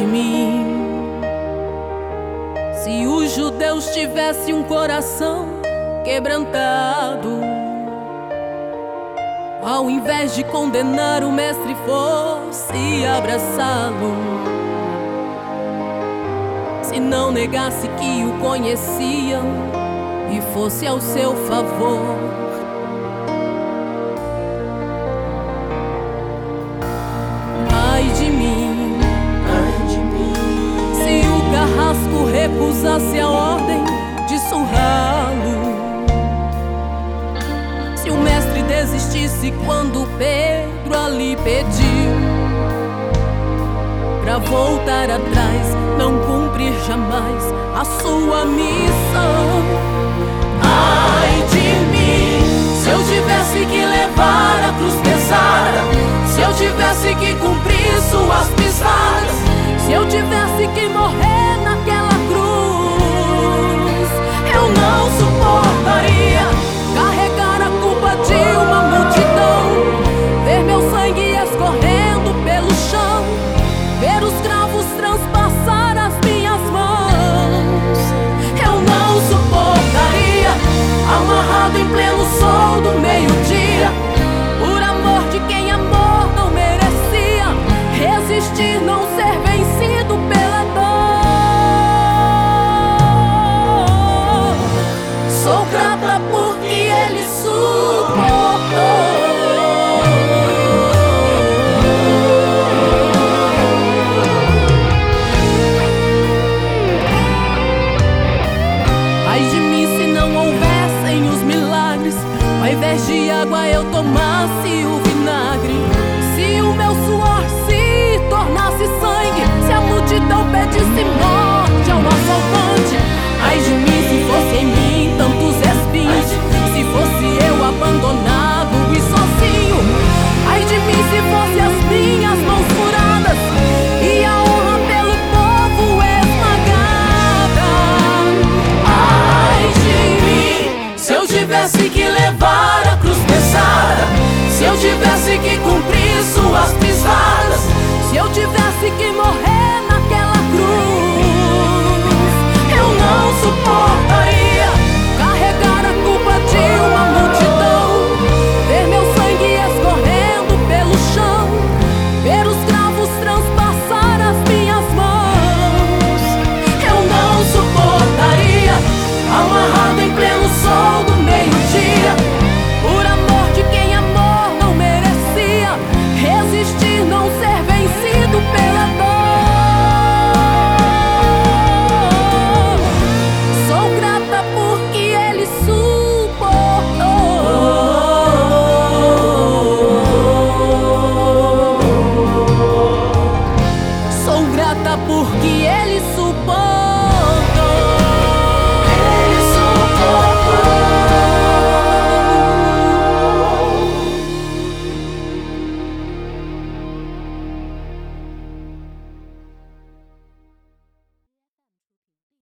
de mim. Se os judeus tivessem um coração quebrantado, ao invés de condenar o mestre, fosse abraçá-lo. Se não negasse que o conheciam e fosse ao seu favor. Ali pediu pra voltar atrás, não cumprir jamais a sua missão. Ai de mim, se eu tivesse que levar a cruz pesada, se eu tivesse que cumprir suas pisadas, se eu tivesse que morrer não houvessem os milagres. Ao invés de água eu tomasse o vinagre. Tivesse que levar a cruz pesada, se eu tivesse que cumprir